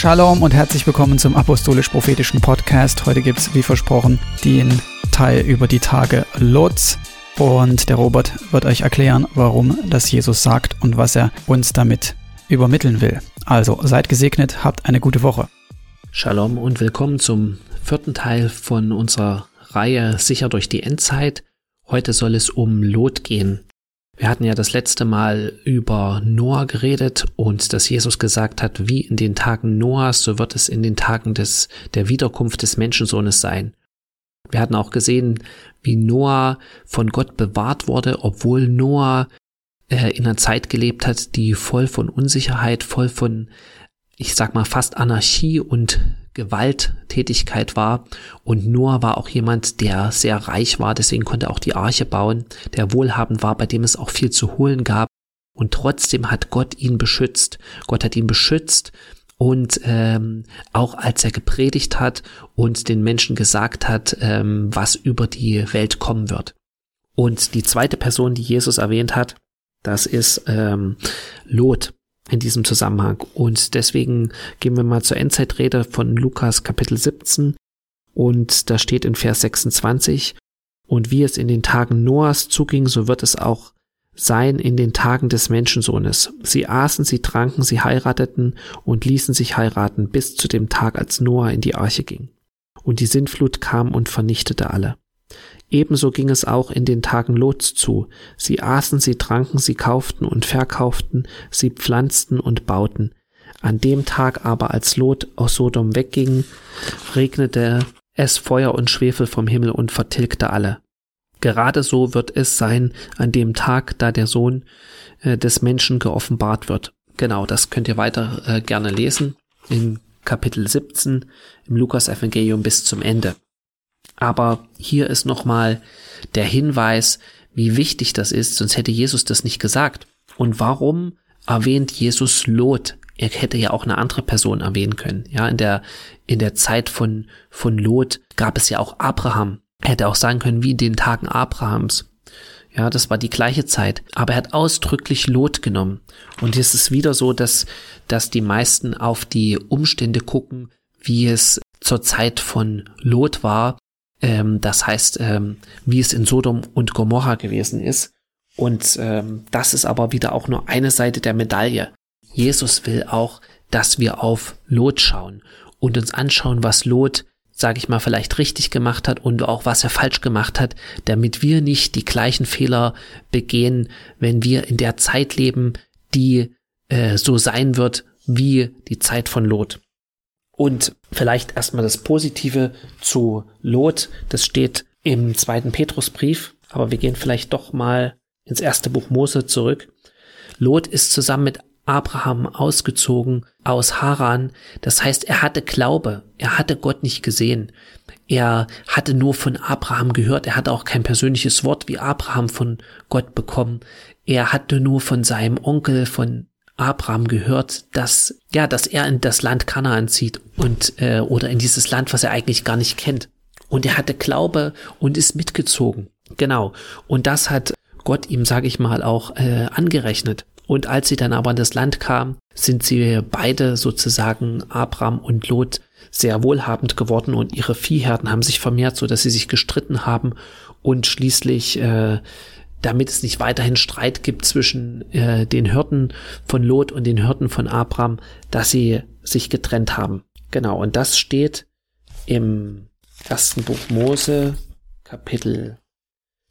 Shalom und herzlich willkommen zum Apostolisch-Prophetischen Podcast. Heute gibt es, wie versprochen, den Teil über die Tage Lots. Und der Robert wird euch erklären, warum das Jesus sagt und was er uns damit übermitteln will. Also seid gesegnet, habt eine gute Woche. Shalom und willkommen zum vierten Teil von unserer Reihe Sicher durch die Endzeit. Heute soll es um Lot gehen. Wir hatten ja das letzte Mal über Noah geredet und dass Jesus gesagt hat, wie in den Tagen Noahs, so wird es in den Tagen des, der Wiederkunft des Menschensohnes sein. Wir hatten auch gesehen, wie Noah von Gott bewahrt wurde, obwohl Noah äh, in einer Zeit gelebt hat, die voll von Unsicherheit, voll von, ich sag mal, fast Anarchie und Gewalttätigkeit war. Und Noah war auch jemand, der sehr reich war, deswegen konnte auch die Arche bauen, der wohlhabend war, bei dem es auch viel zu holen gab. Und trotzdem hat Gott ihn beschützt. Gott hat ihn beschützt und ähm, auch als er gepredigt hat und den Menschen gesagt hat, ähm, was über die Welt kommen wird. Und die zweite Person, die Jesus erwähnt hat, das ist ähm, Lot in diesem Zusammenhang. Und deswegen gehen wir mal zur Endzeitrede von Lukas Kapitel 17 und da steht in Vers 26, und wie es in den Tagen Noahs zuging, so wird es auch sein in den Tagen des Menschensohnes. Sie aßen, sie tranken, sie heirateten und ließen sich heiraten bis zu dem Tag, als Noah in die Arche ging. Und die Sintflut kam und vernichtete alle. Ebenso ging es auch in den Tagen Lots zu. Sie aßen, sie tranken, sie kauften und verkauften, sie pflanzten und bauten. An dem Tag aber, als Lot aus Sodom wegging, regnete es Feuer und Schwefel vom Himmel und vertilgte alle. Gerade so wird es sein an dem Tag, da der Sohn äh, des Menschen geoffenbart wird. Genau, das könnt ihr weiter äh, gerne lesen in Kapitel 17 im Lukas Evangelium bis zum Ende. Aber hier ist nochmal der Hinweis, wie wichtig das ist, sonst hätte Jesus das nicht gesagt. Und warum erwähnt Jesus Lot? Er hätte ja auch eine andere Person erwähnen können. Ja, in der, in der Zeit von, von Lot gab es ja auch Abraham. Er hätte auch sagen können, wie in den Tagen Abrahams. Ja, das war die gleiche Zeit. Aber er hat ausdrücklich Lot genommen. Und es ist wieder so, dass, dass die meisten auf die Umstände gucken, wie es zur Zeit von Lot war ähm, das heißt, ähm, wie es in Sodom und Gomorra gewesen ist. Und ähm, das ist aber wieder auch nur eine Seite der Medaille. Jesus will auch, dass wir auf Lot schauen und uns anschauen, was Lot, sage ich mal, vielleicht richtig gemacht hat und auch was er falsch gemacht hat, damit wir nicht die gleichen Fehler begehen, wenn wir in der Zeit leben, die äh, so sein wird wie die Zeit von Lot. Und vielleicht erstmal das Positive zu Lot. Das steht im zweiten Petrusbrief. Aber wir gehen vielleicht doch mal ins erste Buch Mose zurück. Lot ist zusammen mit Abraham ausgezogen aus Haran. Das heißt, er hatte Glaube. Er hatte Gott nicht gesehen. Er hatte nur von Abraham gehört. Er hatte auch kein persönliches Wort wie Abraham von Gott bekommen. Er hatte nur von seinem Onkel, von Abraham gehört, dass ja, dass er in das Land Kanaan zieht und äh, oder in dieses Land, was er eigentlich gar nicht kennt. Und er hatte Glaube und ist mitgezogen. Genau. Und das hat Gott ihm, sage ich mal, auch äh, angerechnet. Und als sie dann aber in das Land kamen, sind sie beide sozusagen Abraham und Lot sehr wohlhabend geworden und ihre Viehherden haben sich vermehrt, so dass sie sich gestritten haben und schließlich äh, damit es nicht weiterhin Streit gibt zwischen äh, den Hirten von Lot und den Hirten von Abraham, dass sie sich getrennt haben. Genau, und das steht im ersten Buch Mose, Kapitel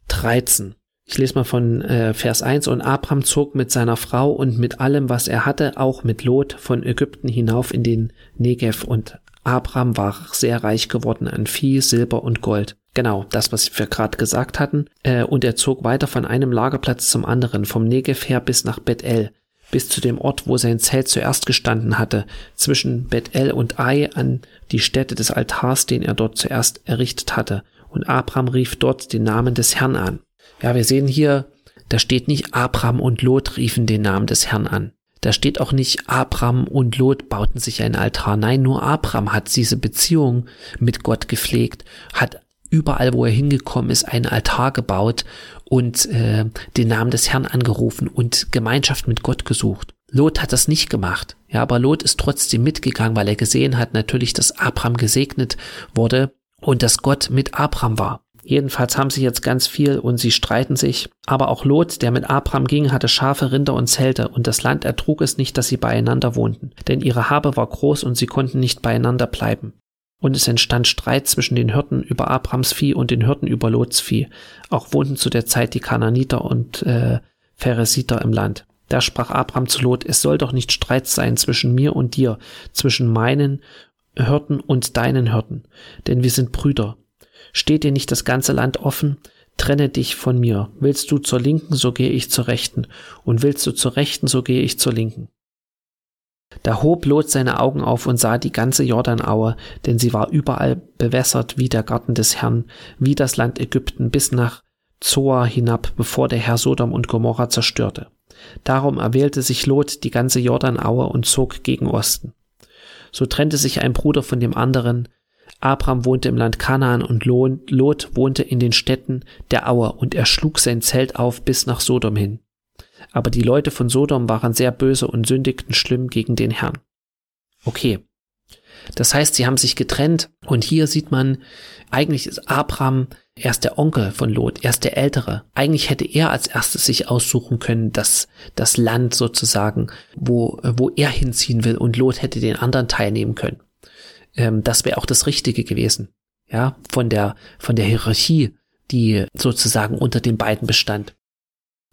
13. Ich lese mal von äh, Vers 1. Und Abraham zog mit seiner Frau und mit allem, was er hatte, auch mit Lot von Ägypten hinauf in den Negev. Und Abraham war sehr reich geworden an Vieh, Silber und Gold. Genau, das, was wir gerade gesagt hatten. Äh, und er zog weiter von einem Lagerplatz zum anderen, vom Negev her bis nach Bethel, bis zu dem Ort, wo sein Zelt zuerst gestanden hatte, zwischen Bethel und Ai an die Stätte des Altars, den er dort zuerst errichtet hatte. Und Abraham rief dort den Namen des Herrn an. Ja, wir sehen hier, da steht nicht Abraham und Lot riefen den Namen des Herrn an. Da steht auch nicht Abraham und Lot bauten sich ein Altar. Nein, nur Abraham hat diese Beziehung mit Gott gepflegt, hat überall, wo er hingekommen ist, einen Altar gebaut und äh, den Namen des Herrn angerufen und Gemeinschaft mit Gott gesucht. Lot hat das nicht gemacht. Ja, aber Lot ist trotzdem mitgegangen, weil er gesehen hat natürlich, dass Abraham gesegnet wurde und dass Gott mit Abraham war. Jedenfalls haben sie jetzt ganz viel und sie streiten sich. Aber auch Lot, der mit Abraham ging, hatte Schafe, Rinder und Zelte, und das Land ertrug es nicht, dass sie beieinander wohnten, denn ihre Habe war groß und sie konnten nicht beieinander bleiben. Und es entstand Streit zwischen den Hirten über Abrams Vieh und den Hirten über Lots Vieh. Auch wohnten zu der Zeit die Kananiter und äh, Pheresiter im Land. Da sprach Abraham zu Lot, es soll doch nicht Streit sein zwischen mir und dir, zwischen meinen Hirten und deinen Hirten, denn wir sind Brüder. Steht dir nicht das ganze Land offen? Trenne dich von mir. Willst du zur Linken, so gehe ich zur Rechten, und willst du zur Rechten, so gehe ich zur Linken. Da hob Lot seine Augen auf und sah die ganze Jordanaue, denn sie war überall bewässert wie der Garten des Herrn, wie das Land Ägypten bis nach Zoar hinab, bevor der Herr Sodom und Gomorra zerstörte. Darum erwählte sich Lot die ganze Jordanaue und zog gegen Osten. So trennte sich ein Bruder von dem anderen, Abraham wohnte im Land Kanaan und Lot wohnte in den Städten der Aue und er schlug sein Zelt auf bis nach Sodom hin. Aber die Leute von Sodom waren sehr böse und sündigten schlimm gegen den Herrn. Okay. Das heißt, sie haben sich getrennt und hier sieht man, eigentlich ist Abraham erst der Onkel von Lot, erst der Ältere. Eigentlich hätte er als erstes sich aussuchen können, dass das Land sozusagen, wo, wo er hinziehen will und Lot hätte den anderen teilnehmen können ähm, das wäre auch das Richtige gewesen. Ja, von der, von der Hierarchie, die sozusagen unter den beiden bestand.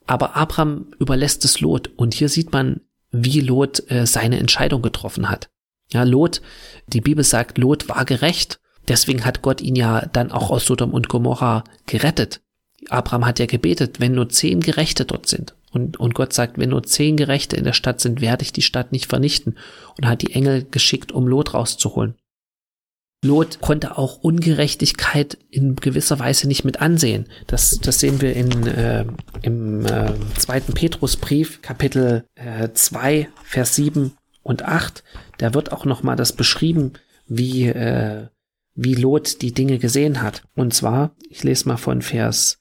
Aber Abraham überlässt es Lot und hier sieht man, wie Lot äh, seine Entscheidung getroffen hat. Ja, Lot, die Bibel sagt, Lot war gerecht. Deswegen hat Gott ihn ja dann auch aus Sodom und Gomorra gerettet. Abraham hat ja gebetet, wenn nur zehn Gerechte dort sind. Und, und Gott sagt, wenn nur zehn Gerechte in der Stadt sind, werde ich die Stadt nicht vernichten. Und hat die Engel geschickt, um Lot rauszuholen. Lot konnte auch Ungerechtigkeit in gewisser Weise nicht mit ansehen. Das, das sehen wir in, äh, im äh, zweiten Petrusbrief, Kapitel äh, 2, Vers 7 und 8. Da wird auch nochmal das beschrieben, wie, äh, wie Lot die Dinge gesehen hat. Und zwar, ich lese mal von Vers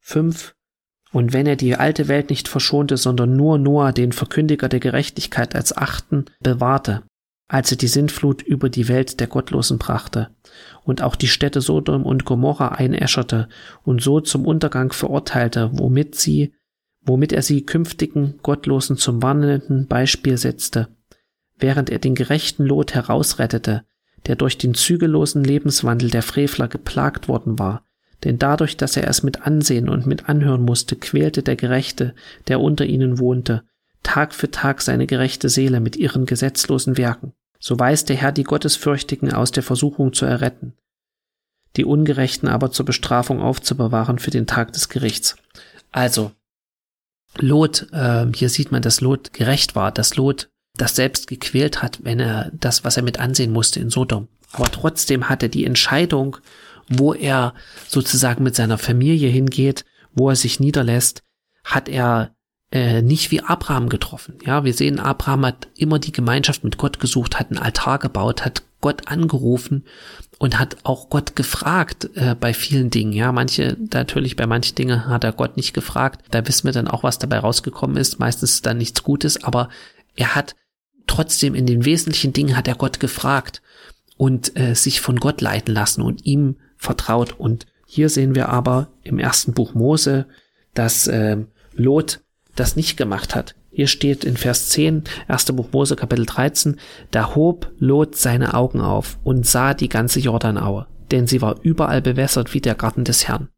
5. Und wenn er die alte Welt nicht verschonte, sondern nur Noah, den Verkündiger der Gerechtigkeit als Achten, bewahrte, als er die Sintflut über die Welt der Gottlosen brachte und auch die Städte Sodom und Gomorra einäscherte und so zum Untergang verurteilte, womit sie, womit er sie künftigen Gottlosen zum warnenden Beispiel setzte, während er den gerechten Lot herausrettete, der durch den zügellosen Lebenswandel der Frevler geplagt worden war, denn dadurch, dass er es mit ansehen und mit anhören musste, quälte der Gerechte, der unter ihnen wohnte, Tag für Tag seine gerechte Seele mit ihren gesetzlosen Werken. So weiß der Herr die Gottesfürchtigen aus der Versuchung zu erretten, die Ungerechten aber zur Bestrafung aufzubewahren für den Tag des Gerichts. Also, Lot, äh, hier sieht man, dass Lot gerecht war, dass Lot das selbst gequält hat, wenn er das, was er mit ansehen musste in Sodom. Aber trotzdem hat er die Entscheidung, wo er sozusagen mit seiner Familie hingeht, wo er sich niederlässt, hat er äh, nicht wie Abraham getroffen. Ja, wir sehen, Abraham hat immer die Gemeinschaft mit Gott gesucht, hat einen Altar gebaut, hat Gott angerufen und hat auch Gott gefragt äh, bei vielen Dingen. Ja, manche, natürlich bei manchen Dingen hat er Gott nicht gefragt. Da wissen wir dann auch, was dabei rausgekommen ist. Meistens ist dann nichts Gutes, aber er hat trotzdem in den wesentlichen Dingen hat er Gott gefragt und äh, sich von Gott leiten lassen und ihm vertraut. Und hier sehen wir aber im ersten Buch Mose, dass äh, Lot das nicht gemacht hat. Hier steht in Vers 10, 1. Buch Mose, Kapitel 13, da hob Lot seine Augen auf und sah die ganze Jordanaue, denn sie war überall bewässert wie der Garten des Herrn.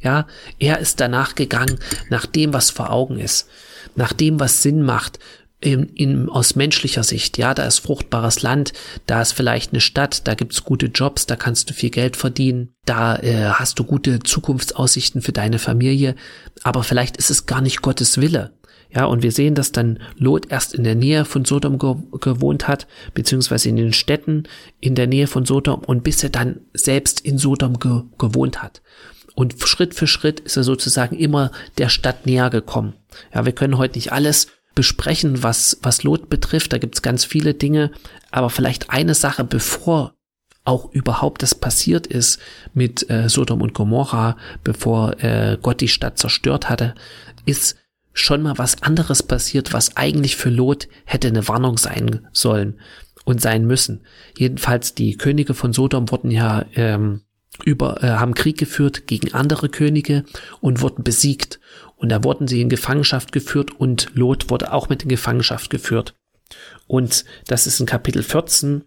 Ja, er ist danach gegangen, nach dem, was vor Augen ist, nach dem, was Sinn macht, in, in, aus menschlicher Sicht, ja, da ist fruchtbares Land, da ist vielleicht eine Stadt, da gibt's gute Jobs, da kannst du viel Geld verdienen, da äh, hast du gute Zukunftsaussichten für deine Familie, aber vielleicht ist es gar nicht Gottes Wille. Ja, und wir sehen, dass dann Lot erst in der Nähe von Sodom ge gewohnt hat, beziehungsweise in den Städten in der Nähe von Sodom und bis er dann selbst in Sodom ge gewohnt hat. Und Schritt für Schritt ist er sozusagen immer der Stadt näher gekommen. Ja, wir können heute nicht alles besprechen, was, was Lot betrifft. Da gibt's ganz viele Dinge, aber vielleicht eine Sache, bevor auch überhaupt das passiert ist mit äh, Sodom und Gomorra, bevor äh, Gott die Stadt zerstört hatte, ist schon mal was anderes passiert, was eigentlich für Lot hätte eine Warnung sein sollen und sein müssen. Jedenfalls die Könige von Sodom wurden ja ähm, über äh, haben Krieg geführt gegen andere Könige und wurden besiegt und da wurden sie in Gefangenschaft geführt und Lot wurde auch mit in Gefangenschaft geführt. Und das ist in Kapitel 14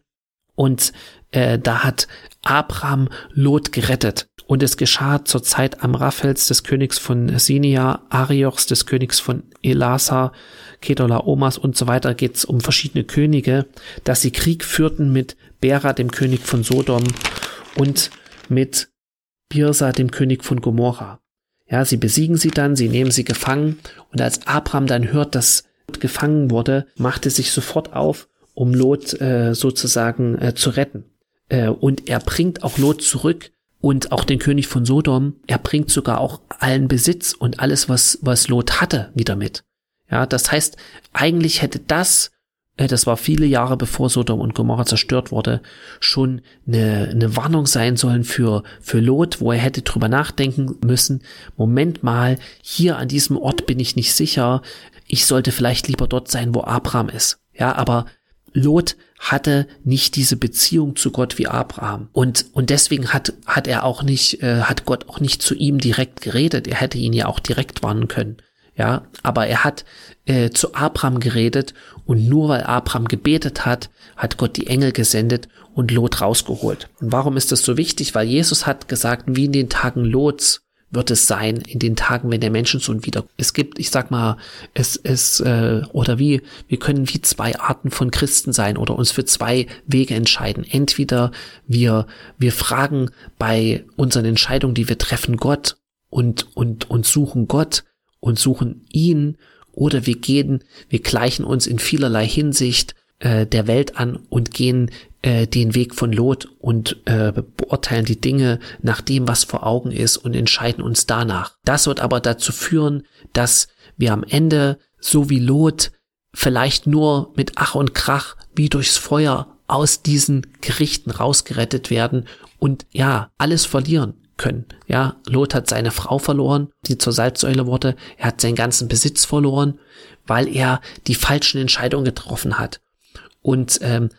und äh, da hat Abraham Lot gerettet. Und es geschah zur Zeit Amraphels des Königs von Sinia, Ariochs des Königs von Elasa, Kedola Omas und so weiter geht es um verschiedene Könige, dass sie Krieg führten mit Bera, dem König von Sodom und mit Birsa, dem König von Gomorra. Ja, sie besiegen sie dann, sie nehmen sie gefangen und als Abraham dann hört, dass Lot gefangen wurde, machte sich sofort auf, um Lot äh, sozusagen äh, zu retten. Äh, und er bringt auch Lot zurück und auch den König von Sodom. Er bringt sogar auch allen Besitz und alles, was, was Lot hatte, wieder mit. Ja, das heißt, eigentlich hätte das, das war viele Jahre bevor Sodom und Gomorra zerstört wurde, schon eine, eine Warnung sein sollen für, für Lot, wo er hätte drüber nachdenken müssen. Moment mal, hier an diesem Ort bin ich nicht sicher. Ich sollte vielleicht lieber dort sein, wo Abraham ist. Ja, aber Lot hatte nicht diese Beziehung zu Gott wie Abraham und und deswegen hat hat er auch nicht äh, hat Gott auch nicht zu ihm direkt geredet. Er hätte ihn ja auch direkt warnen können. Ja, aber er hat äh, zu Abraham geredet und nur weil Abraham gebetet hat, hat Gott die Engel gesendet und Lot rausgeholt. Und warum ist das so wichtig? Weil Jesus hat gesagt, wie in den Tagen Lots wird es sein in den Tagen, wenn der Menschensohn wieder. Es gibt, ich sag mal, es es äh, oder wie wir können wie zwei Arten von Christen sein oder uns für zwei Wege entscheiden. Entweder wir wir fragen bei unseren Entscheidungen, die wir treffen, Gott und und und suchen Gott und suchen ihn, oder wir gehen, wir gleichen uns in vielerlei Hinsicht äh, der Welt an und gehen äh, den Weg von Lot und äh, beurteilen die Dinge nach dem, was vor Augen ist und entscheiden uns danach. Das wird aber dazu führen, dass wir am Ende, so wie Lot, vielleicht nur mit Ach und Krach wie durchs Feuer aus diesen Gerichten rausgerettet werden und ja, alles verlieren können. Ja, Lot hat seine Frau verloren, die zur Salzsäule wurde. Er hat seinen ganzen Besitz verloren, weil er die falschen Entscheidungen getroffen hat. Und ähm,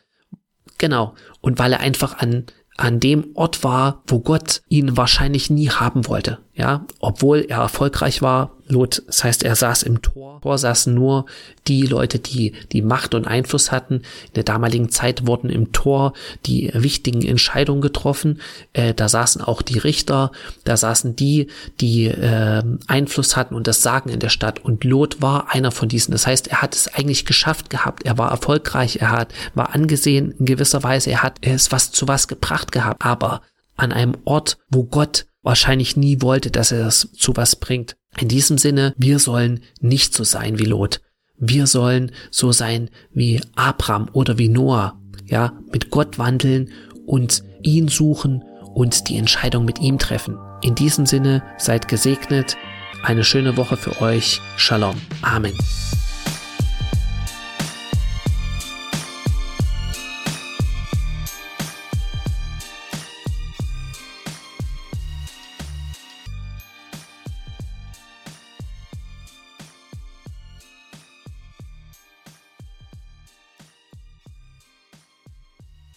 Genau. Und weil er einfach an, an dem Ort war, wo Gott ihn wahrscheinlich nie haben wollte. Ja, obwohl er erfolgreich war, Lot, das heißt, er saß im Tor. Tor saßen nur die Leute, die die Macht und Einfluss hatten. In der damaligen Zeit wurden im Tor die wichtigen Entscheidungen getroffen. Äh, da saßen auch die Richter, da saßen die, die äh, Einfluss hatten und das Sagen in der Stadt. Und Lot war einer von diesen. Das heißt, er hat es eigentlich geschafft gehabt. Er war erfolgreich, er hat, war angesehen in gewisser Weise, er hat es was zu was gebracht gehabt. Aber an einem Ort, wo Gott wahrscheinlich nie wollte, dass er das zu was bringt. In diesem Sinne, wir sollen nicht so sein wie Lot. Wir sollen so sein wie Abraham oder wie Noah. Ja, mit Gott wandeln und ihn suchen und die Entscheidung mit ihm treffen. In diesem Sinne, seid gesegnet. Eine schöne Woche für euch. Shalom. Amen.